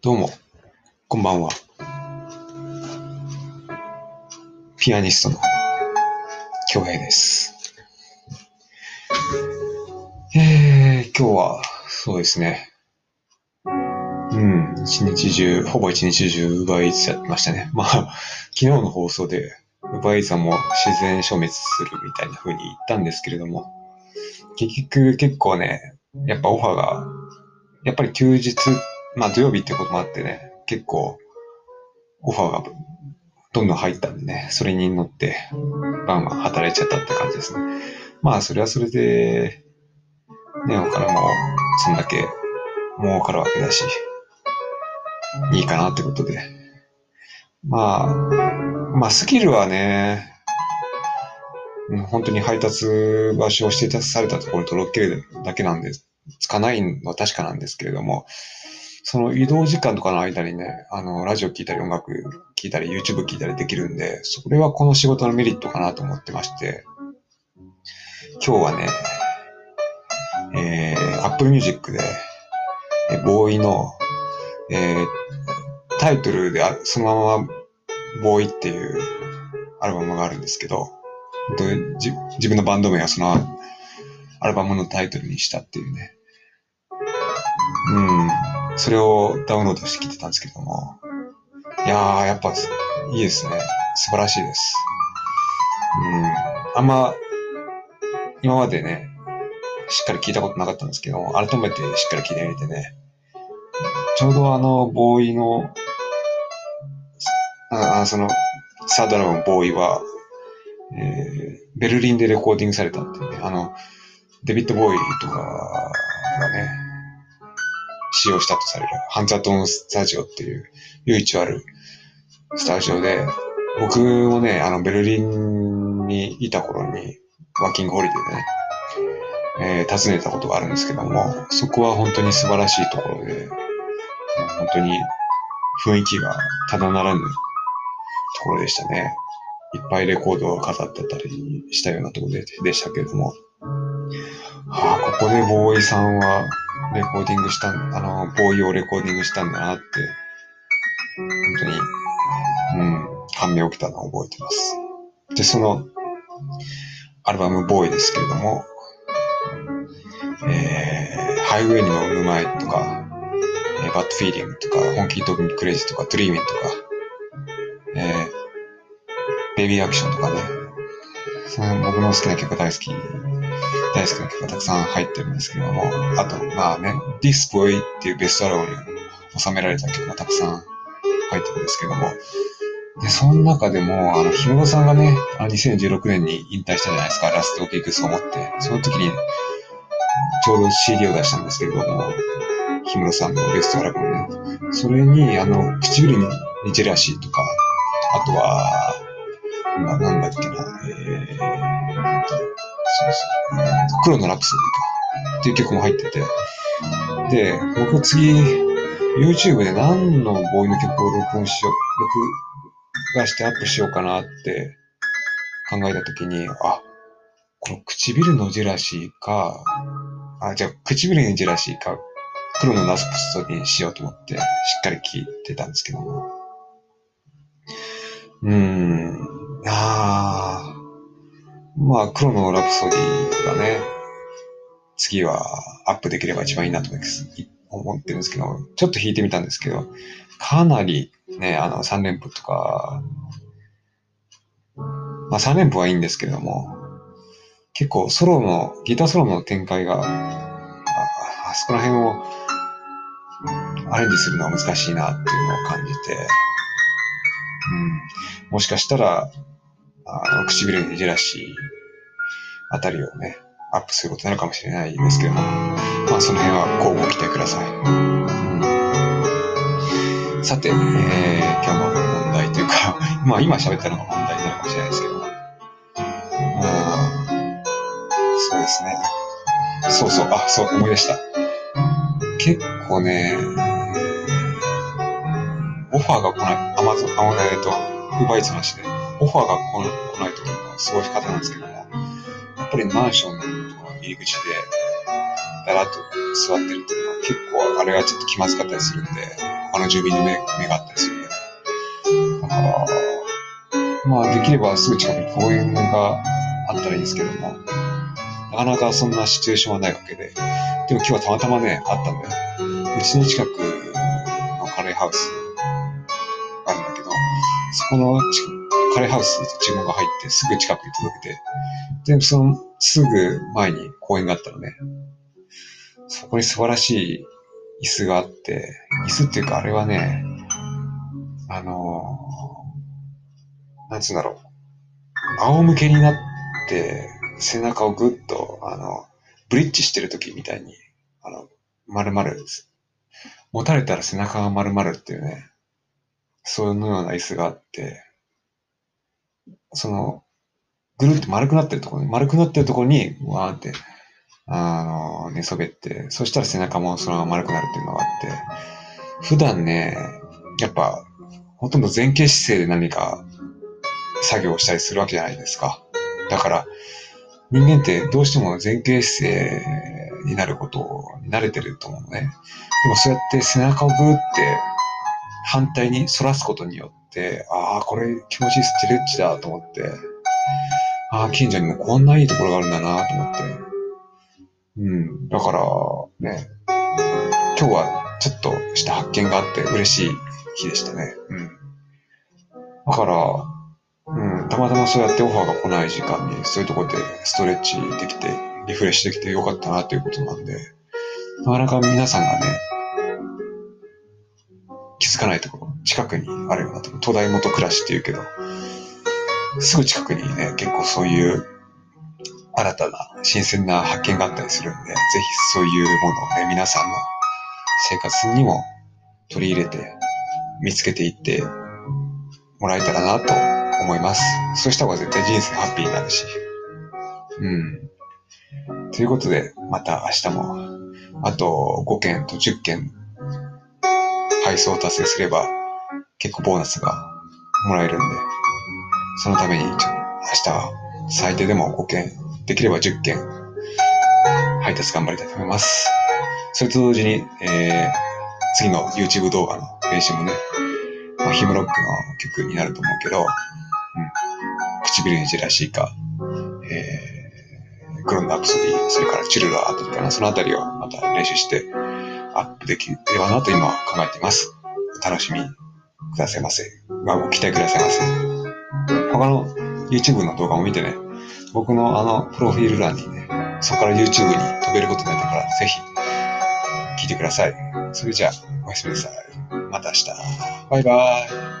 どうも、こんばんは。ピアニストの京平です。えー、今日は、そうですね。うん、一日中、ほぼ一日中、奪いつやってましたね。まあ、昨日の放送で、奪いつはもう自然消滅するみたいな風に言ったんですけれども、結局結構ね、やっぱオファーが、やっぱり休日、まあ土曜日ってこともあってね、結構オファーがどんどん入ったんでね、それに乗ってバンバン働いちゃったって感じですね。まあそれはそれで、ね、お金もそんだけ儲かるわけだし、いいかなってことで。まあ、まあスキルはね、本当に配達場所を指定されたところに届けるだけなんで、つかないのは確かなんですけれども、その移動時間とかの間にね、あの、ラジオ聞いたり音楽聞いたり YouTube 聞いたりできるんで、それはこの仕事のメリットかなと思ってまして、今日はね、えー、Apple Music で、えーボーイの、えータイトルであそのままボーイっていうアルバムがあるんですけど、じ自分のバンド名はそのアルバムのタイトルにしたっていうね。うん。それをダウンロードしてきてたんですけども。いやー、やっぱいいですね。素晴らしいです。うん。あんま、今までね、しっかり聞いたことなかったんですけども、改めてしっかり聞いてみてね。ちょうどあの、ボーイの、あその、サードアルバムボーイは、えー、ベルリンでレコーディングされたっていうね、あの、デビッド・ボーイとかがね、使用したとされる、ハンザトーンスタジオっていう唯一あるスタジオで、僕もね、あの、ベルリンにいた頃に、ワーキングホリデーでね、えー訪ねたことがあるんですけども、そこは本当に素晴らしいところで、本当に雰囲気がただならぬところでしたね。いっぱいレコードが飾ってたりしたようなところででしたけれども、はあ、ここでボーイさんはレコーディングした、あの、ボーイをレコーディングしたんだなって、本当に、うん、感銘を受けたのを覚えてます。で、その、アルバム BOØWY ですけれども、えー、ハイウェイに乗る前とか、えー Bad Feeling とか、 Honky Tonky Crazy とか、 Dreamin'とか、えー、 Baby Action とかね、その僕の好きな曲大好き、大好きな曲がたくさん入ってるんですけども、あと、まあね、This BOØWY っていうベストアルバムに収められた曲がたくさん入ってるんですけども、で、その中でも、あの、ひもさんがね、あの2016年に引退したじゃないですか、ラストギグスを持って。その時に、ちょうど CD を出したんですけれども、氷室さんのベストアルバムね。それに、あの、唇にジェラシーとか、あとは、ななんだっけな、えー、そうそう、黒のラプソディか、っていう曲も入ってて、で、僕次、YouTube で何のボーイの曲を録音しよう、録画してアップしようかなって考えたときに、あ、この唇のジェラシーか、あ、じゃあ唇にジェラシーか、黒のラプソディにしようと思って、しっかり聞いてたんですけども。うーん、あー。まあ、黒のラプソディがね、次はアップできれば一番いいなと思ってるんですけど、ちょっと弾いてみたんですけど、かなりね、あの、3連符とか、まあ3連符はいいんですけれども、結構ソロの、ギターソロの展開が、ああそこら辺をアレンジするのは難しいなっていうのを感じて、うん、もしかしたら、あの、唇にジェラシーあたりをね、アップすることになるかもしれないですけども、まあその辺は交互期待ください。うん、さて、えー、今日の問題というか、まあ今喋ったのが問題になるかもしれないですけども、う、そうですね。そうそう、あ、そう、思い出した。結構ね、オファーが来ない、アマゾン、あ、えっと、ウーバーイーツの話で、オファーが来ない来ない時の過ごし方なんですけども、やっぱりマンションの入り口で、だらっと座ってるっていうのは結構あれがちょっと気まずかったりするんで、他の住民の目目があったりするんで。だから、まあできればすぐ近くに公園があったらいいんですけども、なかなかそんなシチュエーションはないわけで、でも今日はたまたまね、あったんだよ。うちの近くのカレーハウスがあるんだけど、そこの近くカレーハウス注文が入ってすぐ近くに届けて、で、そのすぐ前に公園があったのね。そこに素晴らしい椅子があって、椅子っていうかあれはね、あのー、なんつうんだろう。仰向けになって背中をぐっと、あの、ブリッジしてる時みたいに、あの、丸々です。持たれたら背中が丸々っていうね、そういうような椅子があって、その、ぐるっと丸くなってるところに、丸くなってるところに、わーって、あの、寝そべって、そしたら背中もそのまま丸くなるっていうのがあって、普段ね、やっぱ、ほとんど前傾姿勢で何か作業をしたりするわけじゃないですか。だから、人間ってどうしても前傾姿勢になることに慣れてると思うね。でもそうやって背中をグーって反対に反らすことによって、ああ、これ気持ちいいストレッチだと思って、ああ、近所にもこんないいところがあるんだなと思って。うん。だから、ね、今日はちょっとした発見があって嬉しい日でしたね。うん。だから、うん、たまたまそうやってオファーが来ない時間に、そういうところでストレッチできて、リフレッシュできてよかったなということなんで、なかなか皆さんがね、ないところ、近くにあるようなところ、東大元暮らしって言うけど、すぐ近くにね、結構そういう新たな新鮮な発見があったりするんで、ぜひそういうものをね、皆さんの生活にも取り入れて、見つけていってもらえたらなと思います。そうした方が絶対人生ハッピーになるし。うん。ということで、また明日も、あと5件と10件配送を達成すれば、結構ボーナスがもらえるんで、そのために、明日は最低でも5件、できれば10件、配達頑張りたいと思います。それと同時に、えー、次の YouTube 動画の編集もね、まあ、ヒムロックの曲になると思うけど、うん唇にジェラシーか、えー、グロンダアプソディ、それからチルラーとかな、そのあたりをまた練習してアップできればなと今考えています。楽しみくださいませ。まご期待くださいませ。他の YouTube の動画も見てね、僕のあの、プロフィール欄にね、そこから YouTube に飛べることになったから、ぜひ、聞いてください。それじゃあ、おやすみなさい。また明日。バイバーイ。